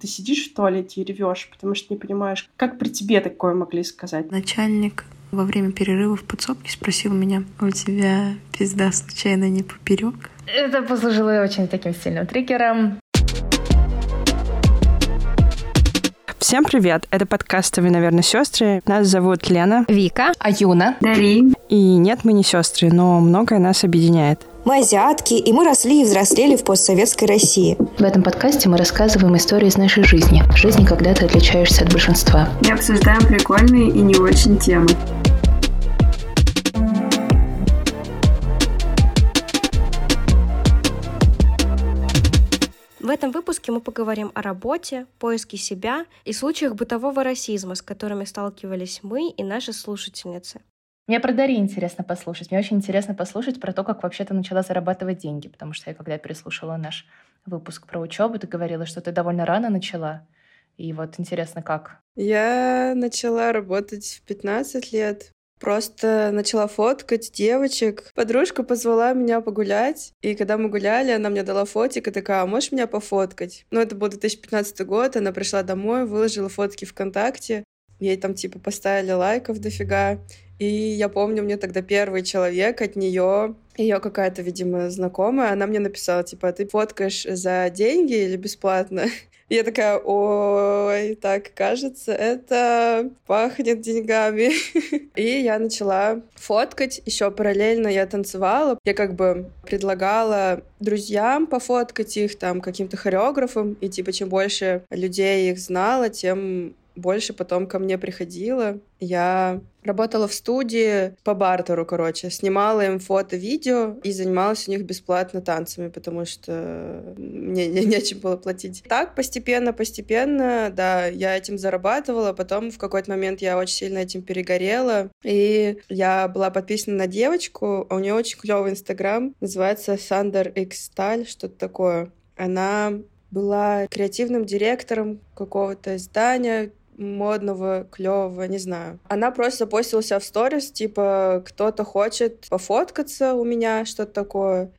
ты сидишь в туалете и ревешь, потому что не понимаешь, как при тебе такое могли сказать. Начальник во время перерыва в подсобке спросил меня, у тебя пизда случайно не поперек? Это послужило очень таким сильным триггером. Всем привет! Это подкаст «Вы, наверное, сестры». Нас зовут Лена, Вика, Аюна, Дарин. И нет, мы не сестры, но многое нас объединяет. Мы азиатки, и мы росли и взрослели в постсоветской России. В этом подкасте мы рассказываем истории из нашей жизни. Жизни, когда ты отличаешься от большинства. И обсуждаем прикольные и не очень темы. В этом выпуске мы поговорим о работе, поиске себя и случаях бытового расизма, с которыми сталкивались мы и наши слушательницы. Мне про Дари интересно послушать. Мне очень интересно послушать про то, как вообще ты начала зарабатывать деньги, потому что я когда переслушала наш выпуск про учебу, ты говорила, что ты довольно рано начала. И вот интересно, как? Я начала работать в 15 лет. Просто начала фоткать девочек. Подружка позвала меня погулять, и когда мы гуляли, она мне дала фотик и такая, а можешь меня пофоткать? Ну, это был 2015 год, она пришла домой, выложила фотки ВКонтакте, ей там типа поставили лайков дофига, и я помню, мне тогда первый человек от нее, ее какая-то, видимо, знакомая, она мне написала, типа, «А ты фоткаешь за деньги или бесплатно? Я такая, ой, так, кажется, это пахнет деньгами. И я начала фоткать. Еще параллельно я танцевала. Я как бы предлагала друзьям пофоткать их там каким-то хореографом. И типа, чем больше людей их знала, тем больше потом ко мне приходило. Я работала в студии по бартеру, короче. Снимала им фото, видео и занималась у них бесплатно танцами, потому что мне не, нечем было платить. Так, постепенно, постепенно, да, я этим зарабатывала. Потом в какой-то момент я очень сильно этим перегорела. И я была подписана на девочку. А у нее очень клевый инстаграм. Называется Сандер X Сталь, что-то такое. Она была креативным директором какого-то издания, модного, клевого, не знаю. Она просто запостила себя в сторис, типа, кто-то хочет пофоткаться у меня, что-то такое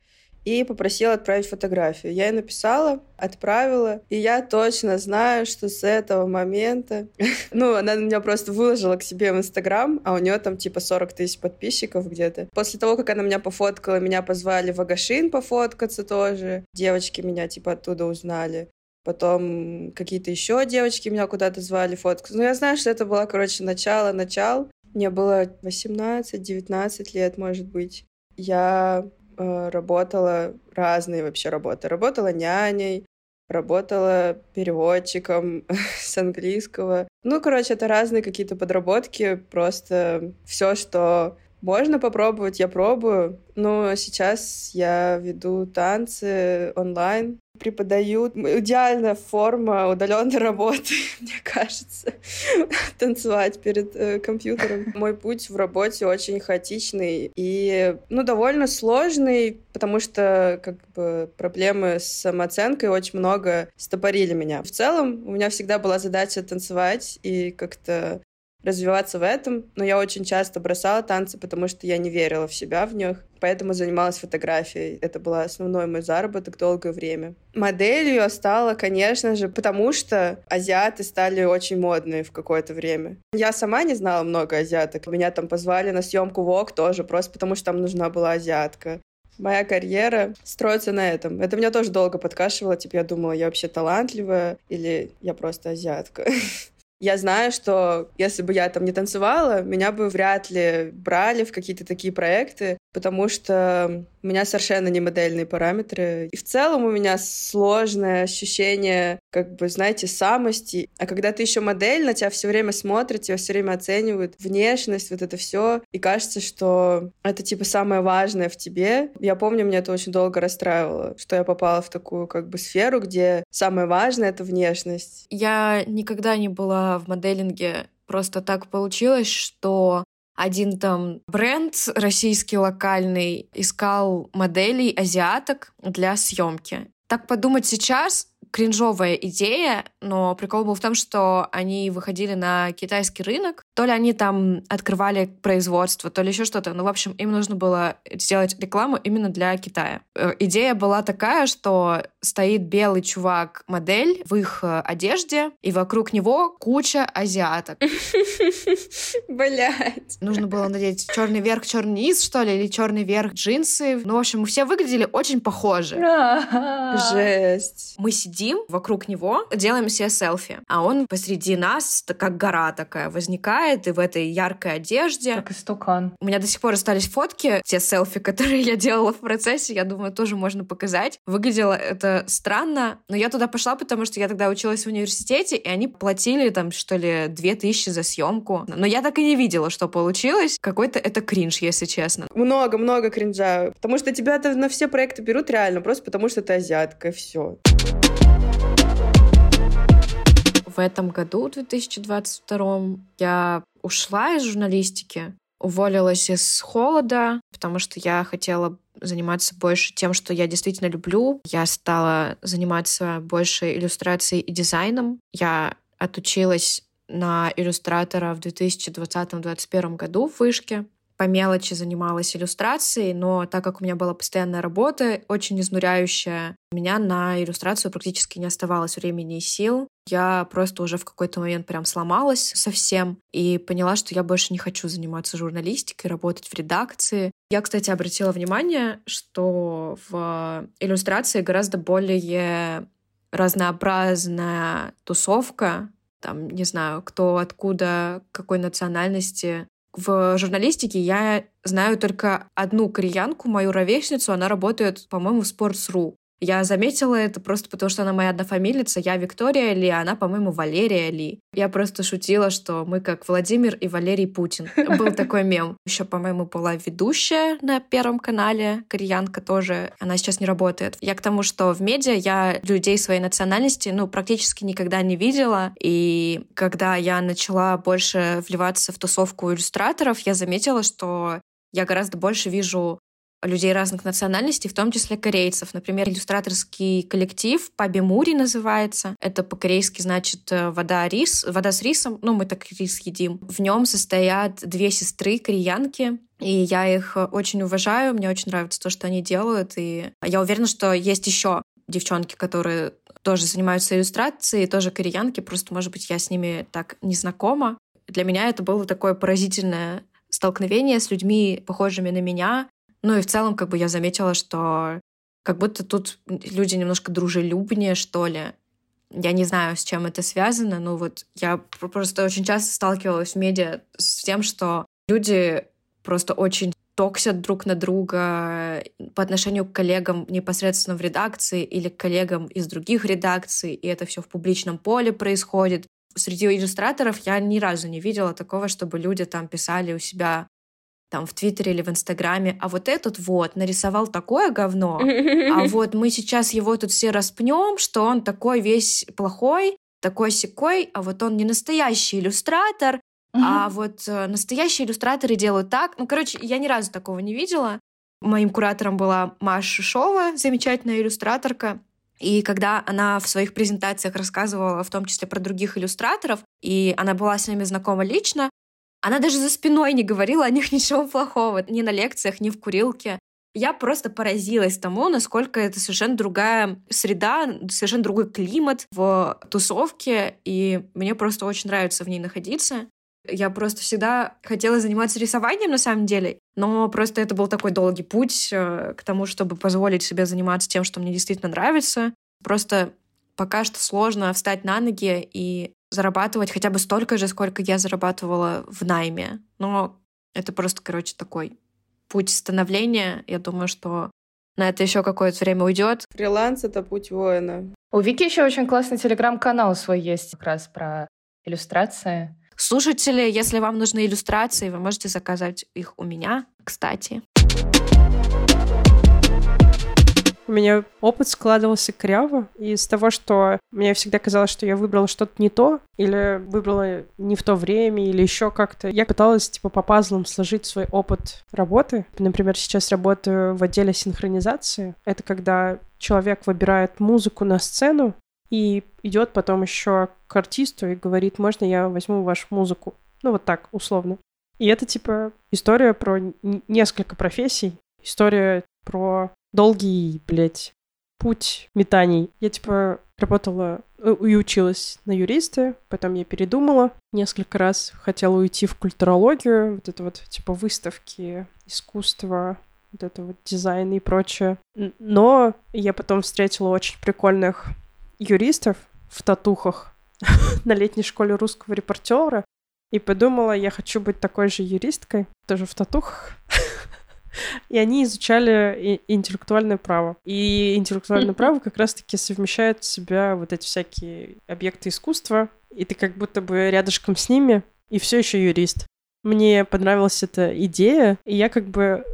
и попросила отправить фотографию. Я ей написала, отправила, и я точно знаю, что с этого момента... ну, она меня просто выложила к себе в Инстаграм, а у нее там типа 40 тысяч подписчиков где-то. После того, как она меня пофоткала, меня позвали в Агашин пофоткаться тоже. Девочки меня типа оттуда узнали. Потом какие-то еще девочки меня куда-то звали фоткаться. Ну, я знаю, что это было, короче, начало, начал. Мне было 18-19 лет, может быть. Я э, работала разные вообще работы. Работала няней, работала переводчиком с английского. Ну, короче, это разные какие-то подработки. Просто все, что можно попробовать, я пробую. Но сейчас я веду танцы онлайн, преподаю. Идеальная форма удаленной работы, мне кажется, танцевать перед э, компьютером. Мой путь в работе очень хаотичный и, ну, довольно сложный, потому что, как бы, проблемы с самооценкой очень много стопорили меня. В целом, у меня всегда была задача танцевать и как-то развиваться в этом, но я очень часто бросала танцы, потому что я не верила в себя в них, поэтому занималась фотографией. Это был основной мой заработок долгое время. Моделью стала, конечно же, потому что азиаты стали очень модные в какое-то время. Я сама не знала много азиаток. Меня там позвали на съемку ВОК тоже, просто потому что там нужна была азиатка моя карьера строится на этом. Это меня тоже долго подкашивало. Типа, я думала, я вообще талантливая или я просто азиатка. Я знаю, что если бы я там не танцевала, меня бы вряд ли брали в какие-то такие проекты, потому что у меня совершенно не модельные параметры. И в целом у меня сложное ощущение, как бы, знаете, самости. А когда ты еще модель, на тебя все время смотрят, тебя все время оценивают, внешность, вот это все. И кажется, что это, типа, самое важное в тебе. Я помню, меня это очень долго расстраивало, что я попала в такую, как бы, сферу, где самое важное — это внешность. Я никогда не была в моделинге Просто так получилось, что один там бренд российский локальный искал моделей азиаток для съемки. Так подумать сейчас, кринжовая идея, но прикол был в том, что они выходили на китайский рынок, То ли они там открывали производство, то ли еще что-то. Ну, в общем, им нужно было сделать рекламу именно для Китая. Э, идея была такая, что стоит белый чувак-модель в их э, одежде, и вокруг него куча азиаток. Блять. Нужно было надеть черный верх, черный низ, что ли, или черный верх, джинсы. Ну, в общем, все выглядели очень похожи. Жесть. Мы сидим вокруг него, делаем себе селфи, а он посреди нас, как гора такая, возникает и в этой яркой одежде. Как истукан. У меня до сих пор остались фотки, те селфи, которые я делала в процессе, я думаю, тоже можно показать. Выглядело это странно, но я туда пошла, потому что я тогда училась в университете, и они платили там, что ли, две тысячи за съемку. Но я так и не видела, что получилось. Какой-то это кринж, если честно. Много-много кринжа. Потому что тебя-то на все проекты берут реально, просто потому что ты азиатка, и все. В этом году, в 2022, я ушла из журналистики, уволилась из холода, потому что я хотела заниматься больше тем, что я действительно люблю. Я стала заниматься больше иллюстрацией и дизайном. Я отучилась на иллюстратора в 2020-2021 году в Вышке по мелочи занималась иллюстрацией, но так как у меня была постоянная работа, очень изнуряющая, у меня на иллюстрацию практически не оставалось времени и сил. Я просто уже в какой-то момент прям сломалась совсем и поняла, что я больше не хочу заниматься журналистикой, работать в редакции. Я, кстати, обратила внимание, что в иллюстрации гораздо более разнообразная тусовка, там, не знаю, кто откуда, какой национальности, в журналистике я знаю только одну кореянку, мою ровесницу. Она работает, по-моему, в Sports.ru. Я заметила это просто потому, что она моя однофамилица. Я Виктория Ли, а она, по-моему, Валерия Ли. Я просто шутила, что мы как Владимир и Валерий Путин. Был такой мем. Еще, по-моему, была ведущая на Первом канале, кореянка тоже. Она сейчас не работает. Я к тому, что в медиа я людей своей национальности, ну, практически никогда не видела. И когда я начала больше вливаться в тусовку иллюстраторов, я заметила, что я гораздо больше вижу людей разных национальностей, в том числе корейцев. Например, иллюстраторский коллектив Паби Мури называется. Это по-корейски значит э, вода, рис, вода с рисом. Ну, мы так рис едим. В нем состоят две сестры кореянки, и я их очень уважаю, мне очень нравится то, что они делают, и я уверена, что есть еще девчонки, которые тоже занимаются иллюстрацией, тоже кореянки, просто, может быть, я с ними так не знакома. Для меня это было такое поразительное столкновение с людьми, похожими на меня, ну и в целом, как бы я заметила, что как будто тут люди немножко дружелюбнее, что ли. Я не знаю, с чем это связано, но вот я просто очень часто сталкивалась в медиа с тем, что люди просто очень токсят друг на друга по отношению к коллегам непосредственно в редакции или к коллегам из других редакций, и это все в публичном поле происходит. Среди иллюстраторов я ни разу не видела такого, чтобы люди там писали у себя там в Твиттере или в Инстаграме, а вот этот вот нарисовал такое говно, а вот мы сейчас его тут все распнем, что он такой весь плохой, такой секой, а вот он не настоящий иллюстратор, а вот э, настоящие иллюстраторы делают так. Ну, короче, я ни разу такого не видела. Моим куратором была Маша Шова, замечательная иллюстраторка. И когда она в своих презентациях рассказывала в том числе про других иллюстраторов, и она была с ними знакома лично, она даже за спиной не говорила о них ничего плохого, ни на лекциях, ни в курилке. Я просто поразилась тому, насколько это совершенно другая среда, совершенно другой климат в тусовке, и мне просто очень нравится в ней находиться. Я просто всегда хотела заниматься рисованием на самом деле, но просто это был такой долгий путь э, к тому, чтобы позволить себе заниматься тем, что мне действительно нравится. Просто пока что сложно встать на ноги и зарабатывать хотя бы столько же, сколько я зарабатывала в найме. Но это просто, короче, такой путь становления. Я думаю, что на это еще какое-то время уйдет. Фриланс — это путь воина. У Вики еще очень классный телеграм-канал свой есть как раз про иллюстрации. Слушатели, если вам нужны иллюстрации, вы можете заказать их у меня, кстати. У меня опыт складывался кряво из того, что мне всегда казалось, что я выбрала что-то не то, или выбрала не в то время, или еще как-то. Я пыталась, типа, по пазлам сложить свой опыт работы. Например, сейчас работаю в отделе синхронизации. Это когда человек выбирает музыку на сцену и идет потом еще к артисту и говорит, можно я возьму вашу музыку? Ну, вот так, условно. И это, типа, история про несколько профессий. История про долгий, блядь, путь метаний. Я, типа, работала э, и училась на юриста, потом я передумала несколько раз, хотела уйти в культурологию, вот это вот, типа, выставки, искусство, вот это вот дизайн и прочее. Но я потом встретила очень прикольных юристов в татухах на летней школе русского репортера и подумала, я хочу быть такой же юристкой, тоже в татухах. И они изучали интеллектуальное право. И интеллектуальное право как раз-таки совмещает в себя вот эти всякие объекты искусства, и ты как будто бы рядышком с ними, и все еще юрист. Мне понравилась эта идея, и я как бы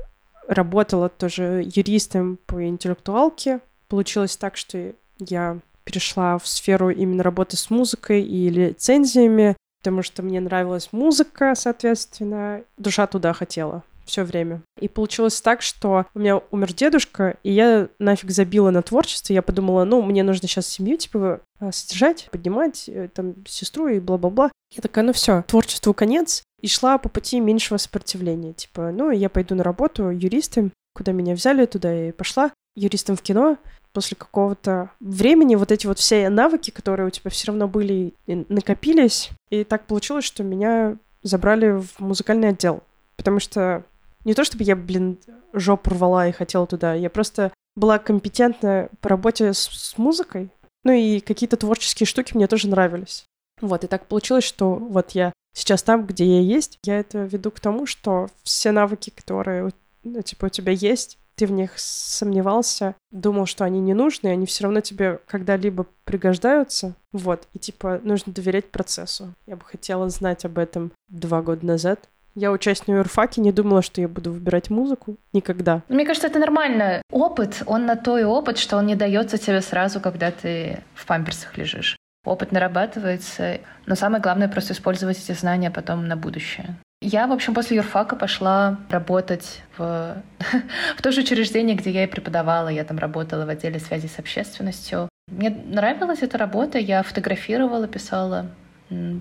работала тоже юристом по интеллектуалке. Получилось так, что я перешла в сферу именно работы с музыкой и лицензиями, потому что мне нравилась музыка, соответственно, душа туда хотела все время. И получилось так, что у меня умер дедушка, и я нафиг забила на творчество. Я подумала, ну, мне нужно сейчас семью, типа, э, содержать, поднимать, э, там, сестру и бла-бла-бла. Я такая, ну все, творчеству конец. И шла по пути меньшего сопротивления. Типа, ну, я пойду на работу юристом, куда меня взяли, туда я и пошла. Юристом в кино. После какого-то времени вот эти вот все навыки, которые у тебя все равно были, накопились. И так получилось, что меня забрали в музыкальный отдел. Потому что не то чтобы я, блин, жопу рвала и хотела туда, я просто была компетентна по работе с, с музыкой, ну и какие-то творческие штуки мне тоже нравились. Вот, и так получилось, что вот я сейчас там, где я есть, я это веду к тому, что все навыки, которые, ну, типа, у тебя есть, ты в них сомневался, думал, что они не нужны, они все равно тебе когда-либо пригождаются. Вот, и типа нужно доверять процессу. Я бы хотела знать об этом два года назад, я учась на юрфаке, не думала, что я буду выбирать музыку. Никогда. Мне кажется, это нормально. Опыт, он на то и опыт, что он не дается тебе сразу, когда ты в памперсах лежишь. Опыт нарабатывается, но самое главное просто использовать эти знания потом на будущее. Я, в общем, после юрфака пошла работать в, в то же учреждение, где я и преподавала. Я там работала в отделе связи с общественностью. Мне нравилась эта работа. Я фотографировала, писала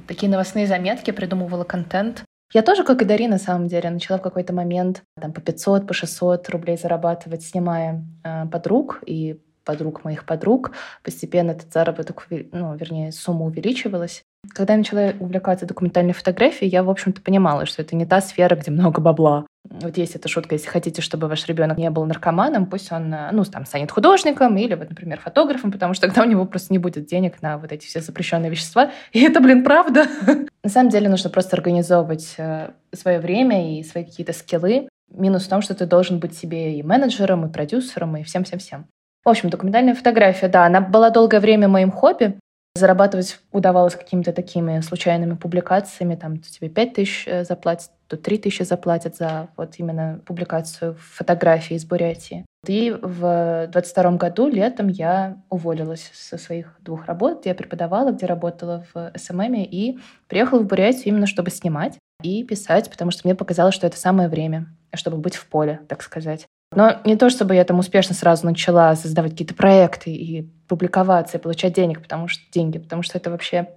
такие новостные заметки, придумывала контент. Я тоже, как и Дарина, на самом деле, начала в какой-то момент там, по 500, по 600 рублей зарабатывать, снимая э, подруг и подруг моих подруг. Постепенно этот заработок, ну, вернее, сумма увеличивалась. Когда я начала увлекаться документальной фотографией, я, в общем-то, понимала, что это не та сфера, где много бабла. Вот есть эта шутка, если хотите, чтобы ваш ребенок не был наркоманом, пусть он, э, ну, там, станет художником или, вот, например, фотографом, потому что тогда у него просто не будет денег на вот эти все запрещенные вещества. И это, блин, правда. На самом деле нужно просто организовывать э, свое время и свои какие-то скиллы. Минус в том, что ты должен быть себе и менеджером, и продюсером, и всем-всем-всем. В общем, документальная фотография, да, она была долгое время моим хобби. Зарабатывать удавалось какими-то такими случайными публикациями. Там тебе 5 тысяч э, заплатят, то 3 тысячи заплатят за вот именно публикацию фотографий из Бурятии. И в 22 году летом я уволилась со своих двух работ, я преподавала, где работала в SMM, и приехала в Бурятию именно чтобы снимать и писать, потому что мне показалось, что это самое время, чтобы быть в поле, так сказать. Но не то, чтобы я там успешно сразу начала создавать какие-то проекты и публиковаться, и получать денег, потому что деньги, потому что это вообще,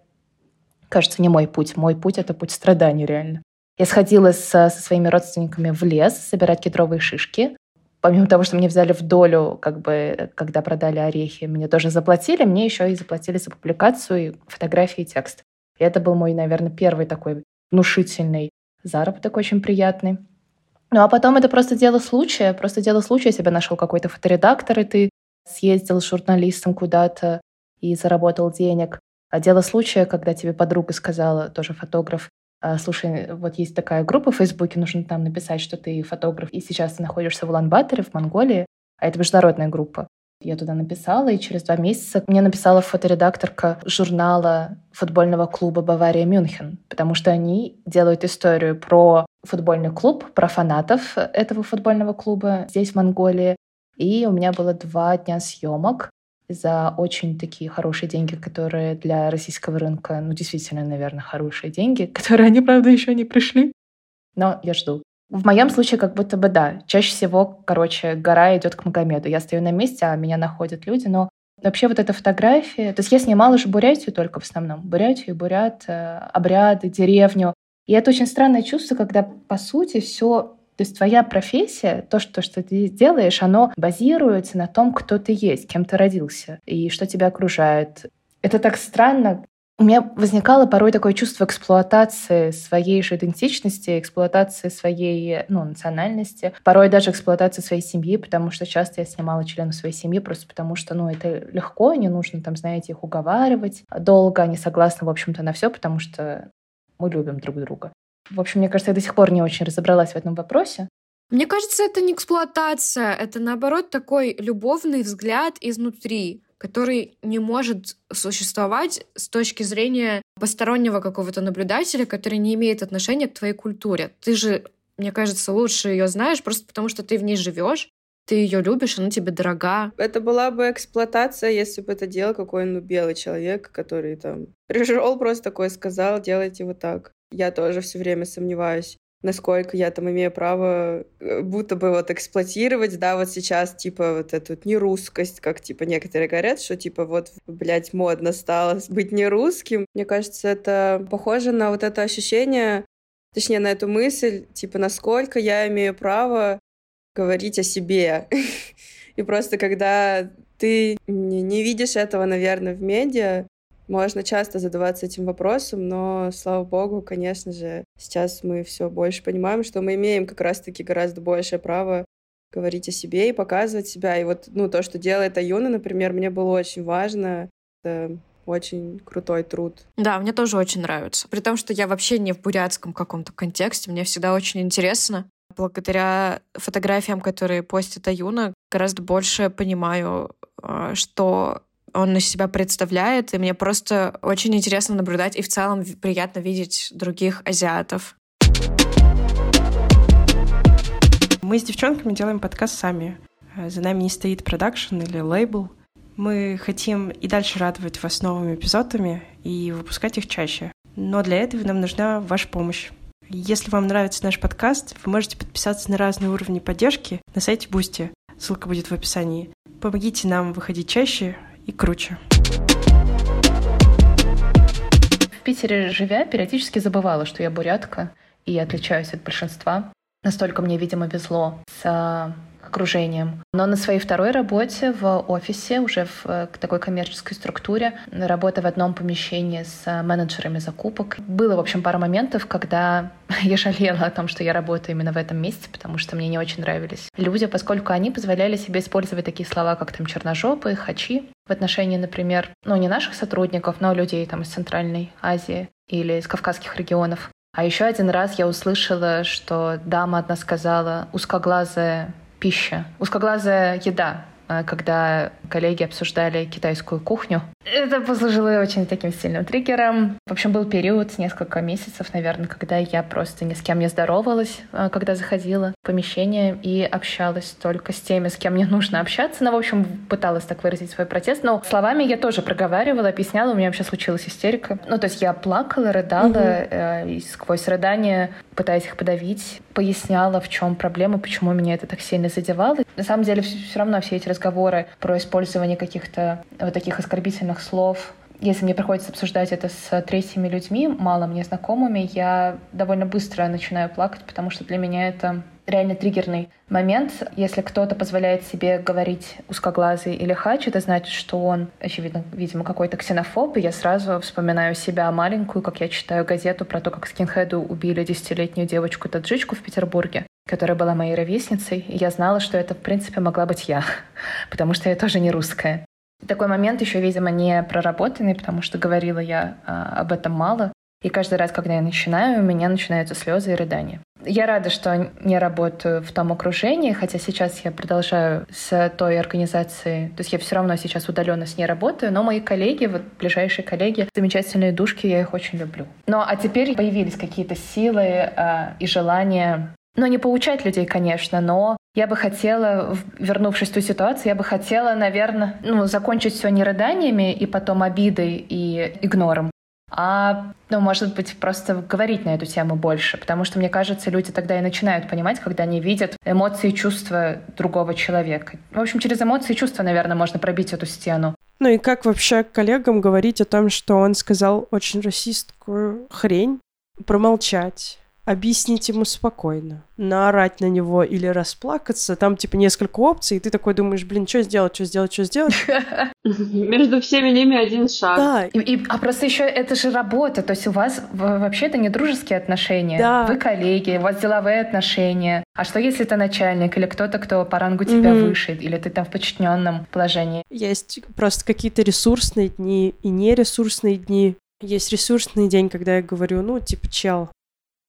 кажется, не мой путь. Мой путь — это путь страданий реально. Я сходила со, со своими родственниками в лес собирать кедровые шишки. Помимо того, что мне взяли в долю, как бы, когда продали орехи, мне тоже заплатили, мне еще и заплатили за публикацию, фотографии и текст. И это был мой, наверное, первый такой внушительный заработок, очень приятный. Ну а потом это просто дело случая, просто дело случая. Себя нашел какой-то фоторедактор, и ты съездил с журналистом куда-то и заработал денег. А дело случая, когда тебе подруга сказала, тоже фотограф, «А, слушай, вот есть такая группа в Фейсбуке, нужно там написать, что ты фотограф, и сейчас ты находишься в Улан-Баторе, в Монголии, а это международная группа. Я туда написала, и через два месяца мне написала фоторедакторка журнала футбольного клуба «Бавария Мюнхен», потому что они делают историю про футбольный клуб, про фанатов этого футбольного клуба здесь, в Монголии. И у меня было два дня съемок за очень такие хорошие деньги, которые для российского рынка, ну, действительно, наверное, хорошие деньги, которые они, правда, еще не пришли. Но я жду. В моем случае как будто бы да. Чаще всего, короче, гора идет к Магомеду. Я стою на месте, а меня находят люди. Но вообще вот эта фотография... То есть я снимала же Бурятию только в основном. Бурятию, Бурят, э, обряды, деревню. И это очень странное чувство, когда, по сути, все то есть твоя профессия, то, что, что ты делаешь, оно базируется на том, кто ты есть, кем ты родился и что тебя окружает. Это так странно. У меня возникало порой такое чувство эксплуатации своей же идентичности, эксплуатации своей ну, национальности, порой даже эксплуатации своей семьи, потому что часто я снимала членов своей семьи просто потому, что ну, это легко, не нужно там, знаете, их уговаривать долго, они согласны, в общем-то, на все, потому что мы любим друг друга. В общем, мне кажется, я до сих пор не очень разобралась в этом вопросе. Мне кажется, это не эксплуатация, это наоборот такой любовный взгляд изнутри, который не может существовать с точки зрения постороннего какого-то наблюдателя, который не имеет отношения к твоей культуре. Ты же, мне кажется, лучше ее знаешь просто потому, что ты в ней живешь, ты ее любишь, она тебе дорога. Это была бы эксплуатация, если бы это делал какой-нибудь белый человек, который там пришел просто такой сказал, делайте вот так. Я тоже все время сомневаюсь, насколько я там имею право э, будто бы вот эксплуатировать, да, вот сейчас, типа, вот эту нерусскость, как, типа, некоторые говорят, что, типа, вот, блядь, модно стало быть нерусским. Мне кажется, это похоже на вот это ощущение, точнее, на эту мысль, типа, насколько я имею право говорить о себе. И просто когда ты не видишь этого, наверное, в медиа, можно часто задаваться этим вопросом, но, слава богу, конечно же, сейчас мы все больше понимаем, что мы имеем как раз-таки гораздо большее право говорить о себе и показывать себя. И вот ну, то, что делает Аюна, например, мне было очень важно. Это очень крутой труд. Да, мне тоже очень нравится. При том, что я вообще не в бурятском каком-то контексте, мне всегда очень интересно. Благодаря фотографиям, которые постит Аюна, гораздо больше понимаю, а, что он на себя представляет, и мне просто очень интересно наблюдать, и в целом приятно видеть других азиатов. Мы с девчонками делаем подкаст сами. За нами не стоит продакшн или лейбл. Мы хотим и дальше радовать вас новыми эпизодами и выпускать их чаще. Но для этого нам нужна ваша помощь. Если вам нравится наш подкаст, вы можете подписаться на разные уровни поддержки на сайте Boosty. Ссылка будет в описании. Помогите нам выходить чаще, и круче. В Питере живя, периодически забывала, что я бурятка и отличаюсь от большинства. Настолько мне, видимо, везло с окружением. Но на своей второй работе в офисе, уже в э, такой коммерческой структуре, работа в одном помещении с менеджерами закупок, было, в общем, пара моментов, когда я жалела о том, что я работаю именно в этом месте, потому что мне не очень нравились люди, поскольку они позволяли себе использовать такие слова, как там черножопые, хачи, в отношении, например, ну, не наших сотрудников, но людей там из Центральной Азии или из кавказских регионов. А еще один раз я услышала, что дама одна сказала «узкоглазая пища, узкоглазая еда, когда коллеги обсуждали китайскую кухню. Это послужило очень таким сильным триггером. В общем, был период, несколько месяцев, наверное, когда я просто ни с кем не здоровалась, а, когда заходила в помещение и общалась только с теми, с кем мне нужно общаться. Ну, в общем, пыталась так выразить свой протест. Но словами я тоже проговаривала, объясняла, у меня вообще случилась истерика. Ну, то есть я плакала, рыдала, угу. э, и сквозь рыдания, пытаясь их подавить, поясняла, в чем проблема, почему меня это так сильно задевало. На самом деле, все равно все эти разговоры про использование каких-то вот таких оскорбительных слов если мне приходится обсуждать это с третьими людьми, мало мне знакомыми, я довольно быстро начинаю плакать, потому что для меня это реально триггерный момент. Если кто-то позволяет себе говорить узкоглазый или хач, это значит, что он, очевидно, видимо, какой-то ксенофоб, и я сразу вспоминаю себя маленькую, как я читаю газету про то, как скинхеду убили десятилетнюю девочку-таджичку в Петербурге которая была моей ровесницей, и я знала, что это, в принципе, могла быть я, потому что я тоже не русская. Такой момент еще, видимо, не проработанный, потому что говорила я а, об этом мало. И каждый раз, когда я начинаю, у меня начинаются слезы и рыдания. Я рада, что не работаю в том окружении, хотя сейчас я продолжаю с той организацией, то есть я все равно сейчас удаленно с ней работаю, но мои коллеги, вот ближайшие коллеги, замечательные душки, я их очень люблю. Ну а теперь появились какие-то силы э, и желания ну, не поучать людей, конечно, но я бы хотела, вернувшись в ту ситуацию, я бы хотела, наверное, ну, закончить все не рыданиями и потом обидой и игнором, а, ну, может быть, просто говорить на эту тему больше, потому что, мне кажется, люди тогда и начинают понимать, когда они видят эмоции и чувства другого человека. В общем, через эмоции и чувства, наверное, можно пробить эту стену. Ну и как вообще коллегам говорить о том, что он сказал очень расистскую хрень, промолчать, объяснить ему спокойно, наорать на него или расплакаться. Там, типа, несколько опций, и ты такой думаешь, блин, что сделать, что сделать, что сделать. Между всеми ними один шаг. Да, И, и- а просто еще это же работа, то есть у вас вообще это не дружеские отношения, Да. вы коллеги, у вас деловые отношения. А что если это начальник или кто-то, кто по рангу тебя Мгм. выше, или ты там в подчиненном положении? есть просто какие-то ресурсные дни и нересурсные дни. Есть ресурсный день, когда я говорю, ну, типа, чел,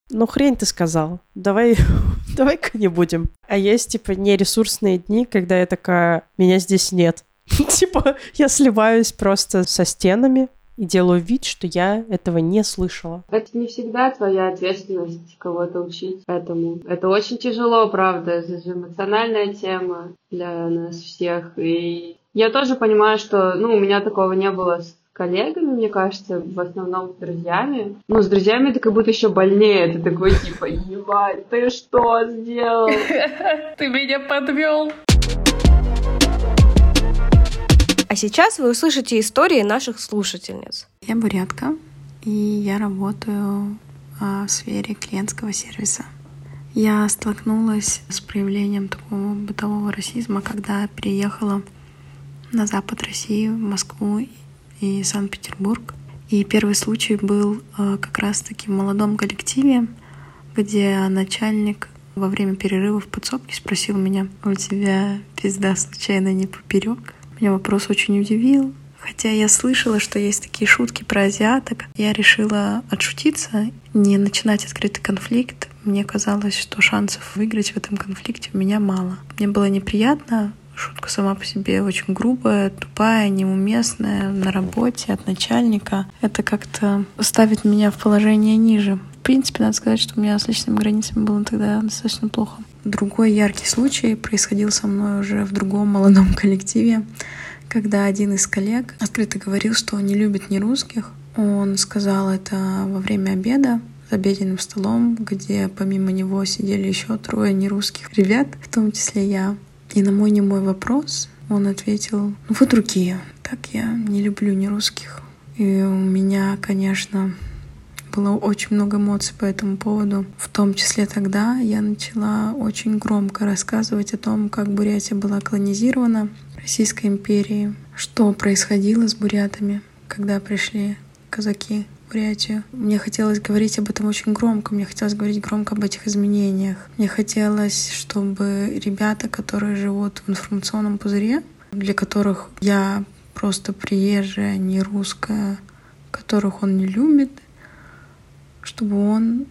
ну хрень ты сказал, давай, давай-ка не будем. А есть, типа, нересурсные дни, когда я такая, меня здесь нет. Типа, я сливаюсь просто со стенами и делаю вид, что я этого не слышала. Это не всегда твоя ответственность кого-то учить этому. Это очень тяжело, правда. Это же эмоциональная тема для нас всех. И я тоже понимаю, что, ну, у меня такого не было с коллегами, мне кажется, в основном с друзьями. Ну, с друзьями это как будто еще больнее. Ты такой, типа, ебать, ты что сделал? Ты меня подвел. А сейчас вы услышите истории наших слушательниц. Я бурятка, и я работаю а, в сфере клиентского сервиса. Я столкнулась с проявлением такого бытового расизма, когда переехала на запад России, в Москву и Санкт-Петербург. И первый случай был а, как раз-таки в молодом коллективе, где начальник во время перерыва в подсобке спросил меня, у тебя пизда случайно не поперек? Меня вопрос очень удивил. Хотя я слышала, что есть такие шутки про азиаток, я решила отшутиться, не начинать открытый конфликт. Мне казалось, что шансов выиграть в этом конфликте у меня мало. Мне было неприятно, шутка сама по себе очень грубая, тупая, неуместная на работе от начальника. Это как-то ставит меня в положение ниже. В принципе, надо сказать, что у меня с личными границами было тогда достаточно плохо. Другой яркий случай происходил со мной уже в другом молодом коллективе, когда один из коллег открыто говорил, что он не любит нерусских. Он сказал это во время обеда за обеденным столом, где помимо него сидели еще трое нерусских ребят, в том числе я. И на мой немой вопрос он ответил, ну вы другие, так я не люблю нерусских. И у меня, конечно, было очень много эмоций по этому поводу. В том числе тогда я начала очень громко рассказывать о том, как Бурятия была колонизирована Российской империей, что происходило с бурятами, когда пришли казаки Бурятию. Мне хотелось говорить об этом очень громко, мне хотелось говорить громко об этих изменениях. Мне хотелось, чтобы ребята, которые живут в информационном пузыре, для которых я просто приезжая, не русская, которых он не любит, чтобы он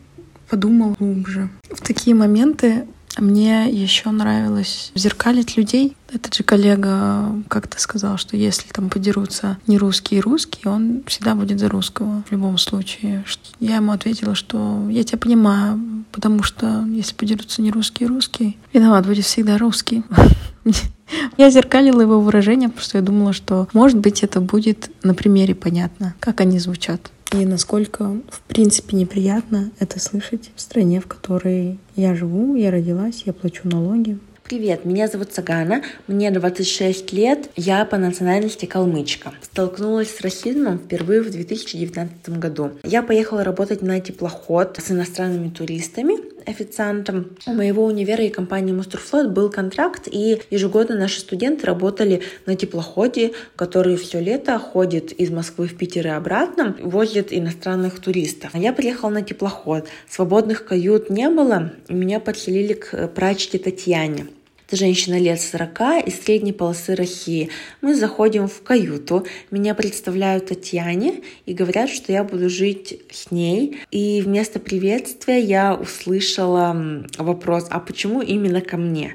подумал глубже. В такие моменты мне еще нравилось зеркалить людей. Этот же коллега как-то сказал, что если там подерутся не русские и русские, он всегда будет за русского в любом случае. Я ему ответила, что я тебя понимаю, потому что если подерутся не русские и русские, виноват будет всегда русский. Я зеркалила его выражение, потому что я думала, что, может быть, это будет на примере понятно, как они звучат. И насколько, в принципе, неприятно это слышать в стране, в которой я живу, я родилась, я плачу налоги. Привет, меня зовут Сагана, мне 26 лет, я по национальности калмычка. Столкнулась с расизмом впервые в 2019 году. Я поехала работать на теплоход с иностранными туристами, официантом. У моего универа и компании Мустерфлот был контракт, и ежегодно наши студенты работали на теплоходе, который все лето ходит из Москвы в Питер и обратно, возит иностранных туристов. Я приехала на теплоход. Свободных кают не было, меня подселили к прачке Татьяне. Это женщина лет 40 из средней полосы России. Мы заходим в каюту, меня представляют Татьяне и говорят, что я буду жить с ней. И вместо приветствия я услышала вопрос, а почему именно ко мне?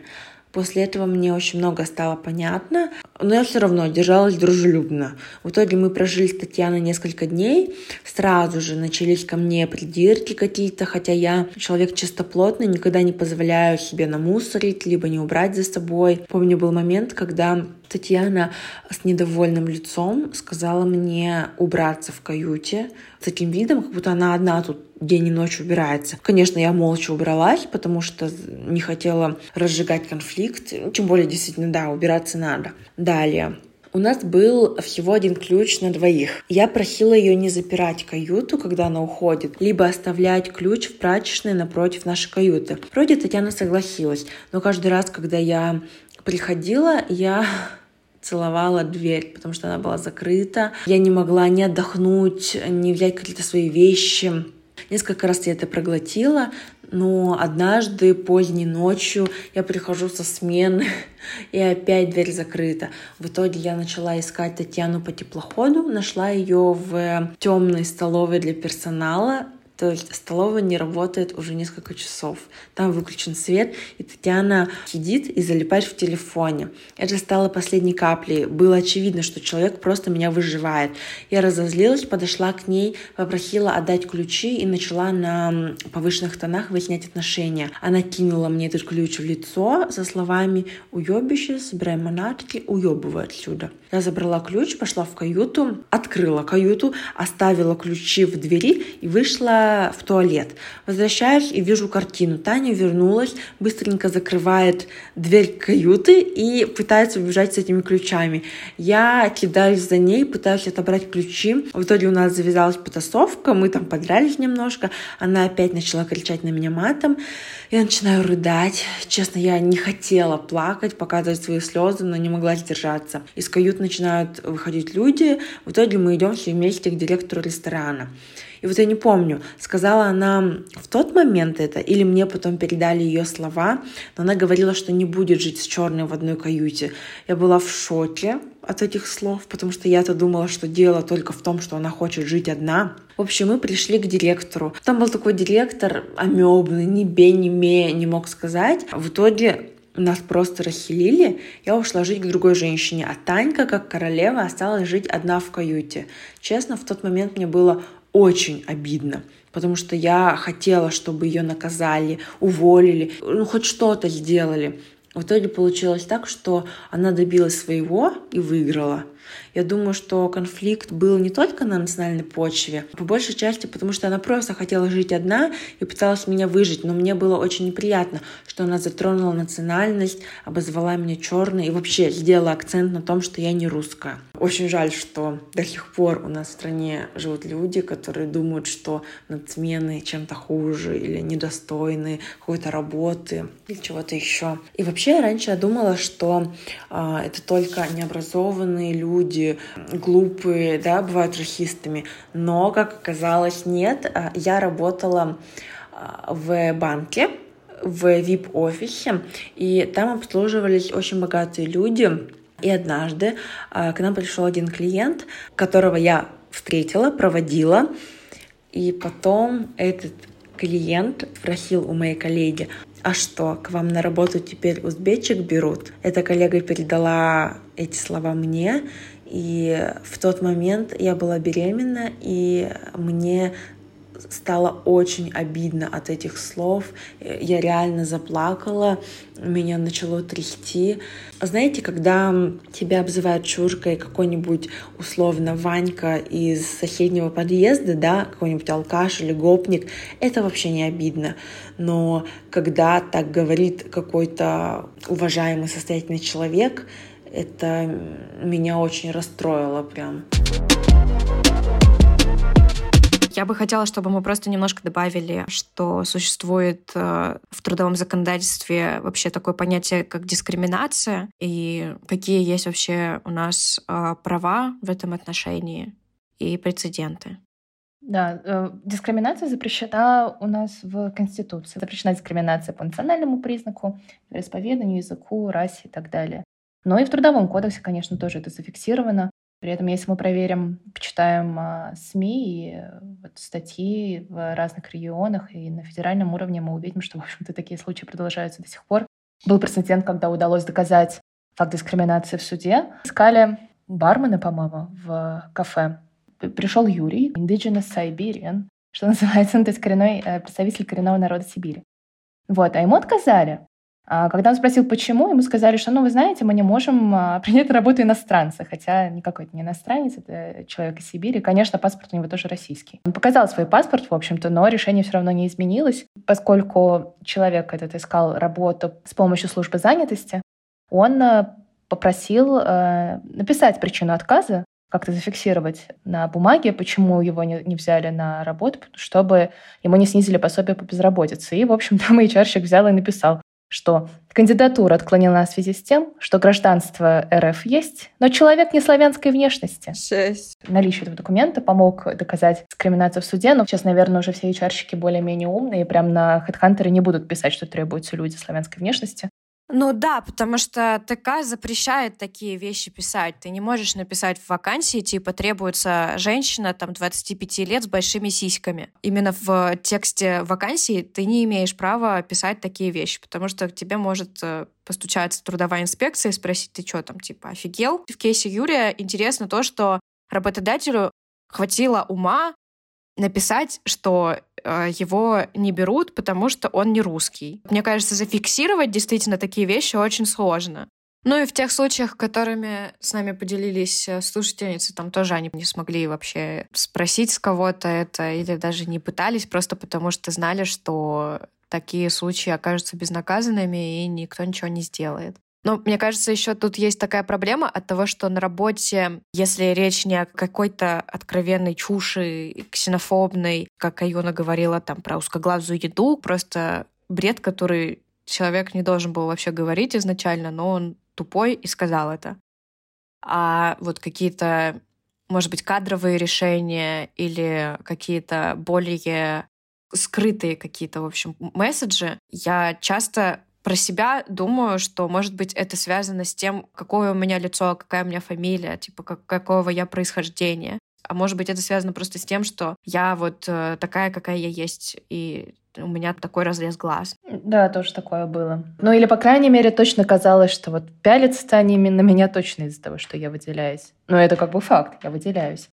После этого мне очень много стало понятно, но я все равно держалась дружелюбно. В итоге мы прожили с Татьяной несколько дней. Сразу же начались ко мне придирки какие-то, хотя я человек чистоплотный, никогда не позволяю себе намусорить, либо не убрать за собой. Помню, был момент, когда Татьяна с недовольным лицом сказала мне убраться в каюте с таким видом, как будто она одна тут день и ночь убирается. Конечно, я молча убралась, потому что не хотела разжигать конфликт. Тем более, действительно, да, убираться надо. Далее. У нас был всего один ключ на двоих. Я просила ее не запирать каюту, когда она уходит, либо оставлять ключ в прачечной напротив нашей каюты. Вроде Татьяна согласилась, но каждый раз, когда я приходила, я целовала дверь, потому что она была закрыта. Я не могла ни отдохнуть, ни взять какие-то свои вещи. Несколько раз я это проглотила, но однажды поздней ночью я прихожу со смены, и опять дверь закрыта. В итоге я начала искать Татьяну по теплоходу, нашла ее в темной столовой для персонала, то есть столовая не работает уже несколько часов. Там выключен свет, и Татьяна сидит и залипает в телефоне. Это стало последней каплей. Было очевидно, что человек просто меня выживает. Я разозлилась, подошла к ней, попросила отдать ключи и начала на повышенных тонах выяснять отношения. Она кинула мне этот ключ в лицо со словами «Уебище, собирай манатки, уебывай отсюда». Я забрала ключ, пошла в каюту, открыла каюту, оставила ключи в двери и вышла в туалет. Возвращаюсь и вижу картину. Таня вернулась, быстренько закрывает дверь каюты и пытается убежать с этими ключами. Я кидаюсь за ней, пытаюсь отобрать ключи. В итоге у нас завязалась потасовка, мы там подрались немножко. Она опять начала кричать на меня матом. Я начинаю рыдать. Честно, я не хотела плакать, показывать свои слезы, но не могла сдержаться. Из кают начинают выходить люди. В итоге мы идем все вместе к директору ресторана. И вот я не помню, сказала она в тот момент это, или мне потом передали ее слова, но она говорила, что не будет жить с черной в одной каюте. Я была в шоке от этих слов, потому что я-то думала, что дело только в том, что она хочет жить одна. В общем, мы пришли к директору. Там был такой директор амебный, ни бе, ни ме не мог сказать. В итоге нас просто расселили, я ушла жить к другой женщине, а Танька, как королева, осталась жить одна в каюте. Честно, в тот момент мне было очень обидно, потому что я хотела, чтобы ее наказали, уволили, ну хоть что-то сделали. В итоге получилось так, что она добилась своего и выиграла. Я думаю, что конфликт был не только на национальной почве, по большей части потому, что она просто хотела жить одна и пыталась меня выжить, но мне было очень неприятно, что она затронула национальность, обозвала меня черной и вообще сделала акцент на том, что я не русская. Очень жаль, что до сих пор у нас в стране живут люди, которые думают, что нацмены чем-то хуже или недостойны какой-то работы или чего-то еще. И вообще раньше я думала, что э, это только необразованные люди, глупые, да, бывают расистами. Но, как оказалось, нет. А, я работала а, в банке, в VIP-офисе, и там обслуживались очень богатые люди. И однажды а, к нам пришел один клиент, которого я встретила, проводила, и потом этот клиент спросил у моей коллеги, а что, к вам на работу теперь узбечек берут? Эта коллега передала эти слова мне, и в тот момент я была беременна, и мне стало очень обидно от этих слов. Я реально заплакала, меня начало трясти. Знаете, когда тебя обзывают чуркой какой-нибудь условно Ванька из соседнего подъезда, да, какой-нибудь алкаш или гопник, это вообще не обидно. Но когда так говорит какой-то уважаемый состоятельный человек, это меня очень расстроило прям. Я бы хотела, чтобы мы просто немножко добавили, что существует э, в трудовом законодательстве вообще такое понятие, как дискриминация, и какие есть вообще у нас э, права в этом отношении и прецеденты. Да, э, дискриминация запрещена у нас в Конституции. Запрещена дискриминация по национальному признаку, вероисповеданию, языку, расе и так далее. Но и в Трудовом кодексе, конечно, тоже это зафиксировано. При этом, если мы проверим, почитаем а, СМИ и э, вот, статьи в разных регионах и на федеральном уровне, мы увидим, что, в общем-то, такие случаи продолжаются до сих пор. Был прецедент, когда удалось доказать факт дискриминации в суде. Искали бармена, по-моему, в кафе. Пришел Юрий, indigenous Siberian, что называется, ну, то есть коренной, э, представитель коренного народа Сибири. Вот, а ему отказали. А когда он спросил, почему, ему сказали, что, ну, вы знаете, мы не можем а, принять работу иностранца, хотя никакой это не иностранец, это человек из Сибири. Конечно, паспорт у него тоже российский. Он показал свой паспорт, в общем-то, но решение все равно не изменилось, поскольку человек этот искал работу с помощью службы занятости, он а, попросил написать причину отказа, как-то зафиксировать на бумаге, почему его не, не взяли на работу, чтобы ему не снизили пособие по безработице. И, в общем, там HR взял и написал, что кандидатура отклонена в связи с тем, что гражданство РФ есть, но человек не славянской внешности. Шесть. Наличие этого документа помог доказать дискриминацию в суде, но сейчас, наверное, уже все HR-щики более-менее умные, и прям на HeadHunter не будут писать, что требуются люди славянской внешности. Ну да, потому что ТК запрещает такие вещи писать. Ты не можешь написать в вакансии, типа, требуется женщина там 25 лет с большими сиськами. Именно в тексте вакансии ты не имеешь права писать такие вещи, потому что к тебе может э, постучаться трудовая инспекция и спросить, ты что там, типа, офигел? В кейсе Юрия интересно то, что работодателю хватило ума написать, что его не берут, потому что он не русский. Мне кажется, зафиксировать действительно такие вещи очень сложно. Ну и в тех случаях, которыми с нами поделились э, слушательницы, там тоже они не смогли вообще спросить с кого-то это или даже не пытались, просто потому что знали, что такие случаи окажутся безнаказанными и никто ничего не сделает. Но мне кажется, еще тут есть такая проблема от того, что на работе, если речь не о какой-то откровенной чуши, ксенофобной, как Аюна говорила там про узкоглазую еду, просто бред, который человек не должен был вообще говорить изначально, но он тупой и сказал это. А вот какие-то, может быть, кадровые решения или какие-то более скрытые какие-то, в общем, месседжи, я часто про себя думаю, что, может быть, это связано с тем, какое у меня лицо, какая у меня фамилия, типа, как, какого я происхождения. А может быть, это связано просто с тем, что я вот э, такая, какая я есть, и у меня такой разрез глаз. Да, тоже такое было. Ну или, по крайней мере, точно казалось, что вот пялятся они на меня точно из-за того, что я выделяюсь. Но это как бы факт, я выделяюсь.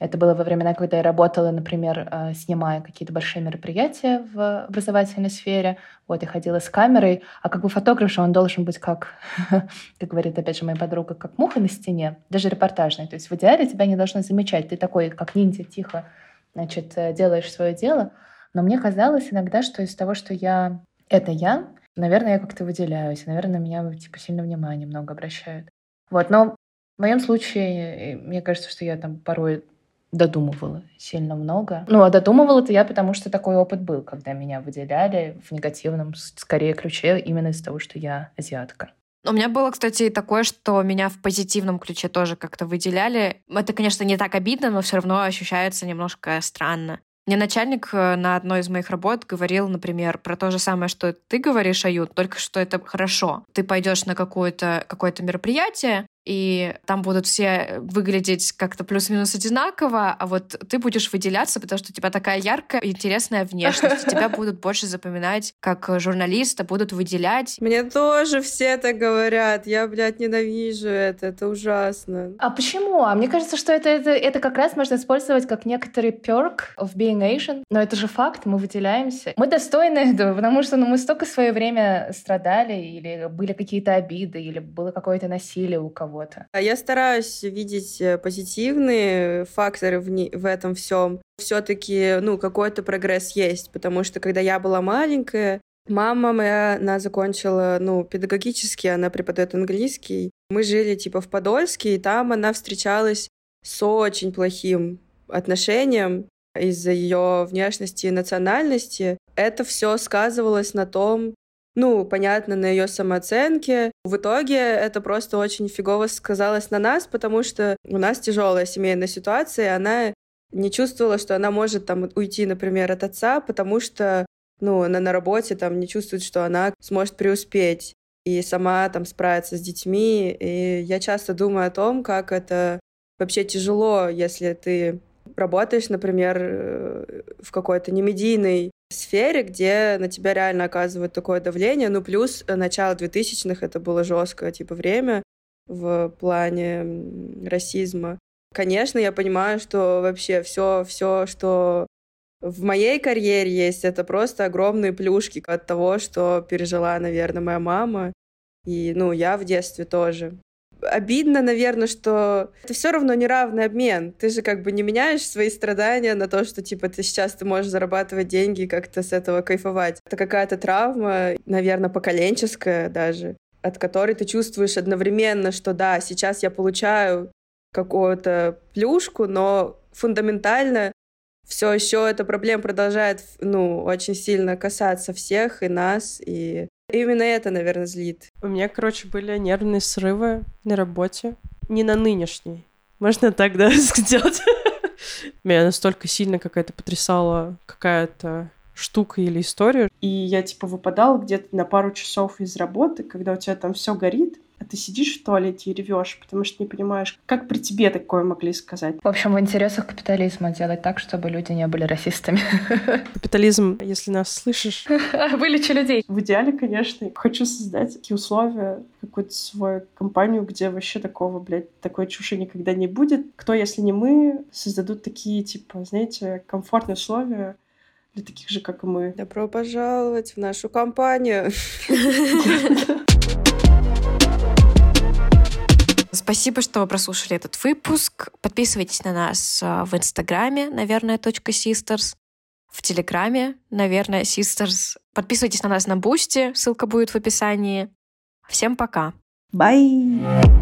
Это было во времена, когда я работала, например, э, снимая какие-то большие мероприятия в образовательной сфере. Вот, я ходила с камерой, а как бы фотограф же он должен быть как, как говорит опять же моя подруга, как муха на стене, даже репортажный. То есть в идеале тебя не должны замечать. Ты такой, как ниндзя, тихо, значит, э, делаешь свое дело. Но мне казалось иногда, что из того, что я — это я, наверное, я как-то выделяюсь. Наверное, на меня типа сильно внимание много обращают. Вот, но в моем случае, мне кажется, что я там порой додумывала сильно много. Ну, а додумывала-то я, потому что такой опыт был, когда меня выделяли в негативном, скорее, ключе именно из-за того, что я азиатка. У меня было, кстати, такое, что меня в позитивном ключе тоже как-то выделяли. Это, конечно, не так обидно, но все равно ощущается немножко странно. Мне начальник э, на одной из моих работ говорил, например, про то же самое, что ты говоришь, Ают, только что это хорошо. Ты пойдешь на какое-то какое мероприятие, и там будут все выглядеть как-то плюс-минус одинаково, а вот ты будешь выделяться, потому что у тебя такая яркая, интересная внешность. Тебя будут больше запоминать как журналиста, будут выделять. Мне тоже все так говорят. Я, блядь, ненавижу это. Это ужасно. А почему? А мне кажется, что это, это, это как раз можно использовать как некоторый perk of being Asian. Но это же факт, мы выделяемся. Мы достойны этого, потому что ну, мы столько в свое время страдали, или были какие-то обиды, или было какое-то насилие у кого кого-то. А я стараюсь видеть э, позитивные факторы в, не, в этом всем. Все-таки, ну, какой-то прогресс есть, потому что когда я была маленькая, Мама моя, она закончила, ну, педагогически, она преподает английский. Мы жили, типа, в Подольске, и там она встречалась с очень плохим отношением из-за ее внешности и национальности. Это все сказывалось на том, ну, понятно, на ее самооценке. В итоге это просто очень фигово сказалось на нас, потому что у нас тяжелая семейная ситуация, и она не чувствовала, что она может там уйти, например, от отца, потому что, ну, она на работе там не чувствует, что она сможет преуспеть и сама там справиться с детьми. И я часто думаю о том, как это вообще тяжело, если ты работаешь, например, э, в какой-то немедийной сфере, где на тебя реально оказывают такое давление. Ну, плюс э, начало 2000-х это было жесткое, типа, время в плане расизма. Конечно, я понимаю, что вообще все, все, что в моей карьере есть, это просто огромные плюшки от того, что пережила, наверное, моя мама. И, ну, я в детстве тоже обидно, наверное, что это все равно неравный обмен. Ты же как бы не меняешь свои страдания на то, что типа ты сейчас ты можешь зарабатывать деньги и как-то с этого кайфовать. Это какая-то травма, наверное, поколенческая даже. от которой ты чувствуешь одновременно, что да, сейчас я получаю какую-то плюшку, но фундаментально все еще эта проблема продолжает, ну, очень сильно касаться всех и нас, и именно это, наверное, злит. У меня, короче, были нервные срывы на работе, не на нынешней. Можно так, да, сделать? Меня настолько сильно какая-то потрясала какая-то штука или история. И я, типа, выпадала где-то на пару часов из работы, когда у тебя там все горит, а ты сидишь в туалете и ревешь, потому что не понимаешь, как при тебе такое могли сказать. В общем, в интересах капитализма делать так, чтобы люди не были расистами. Капитализм, если нас слышишь... Вылечи людей. В идеале, конечно, хочу создать такие условия, какую-то свою компанию, где вообще такого, блядь, такой чуши никогда не будет. Кто, если не мы, создадут такие, типа, знаете, комфортные условия, для таких же, как и мы. Добро пожаловать в нашу компанию. Спасибо, что прослушали этот выпуск. Подписывайтесь на нас а, в Инстаграме, наверное, .sisters, в Телеграме, наверное, sisters. Подписывайтесь на нас на Бусти, ссылка будет в описании. Всем пока. Bye.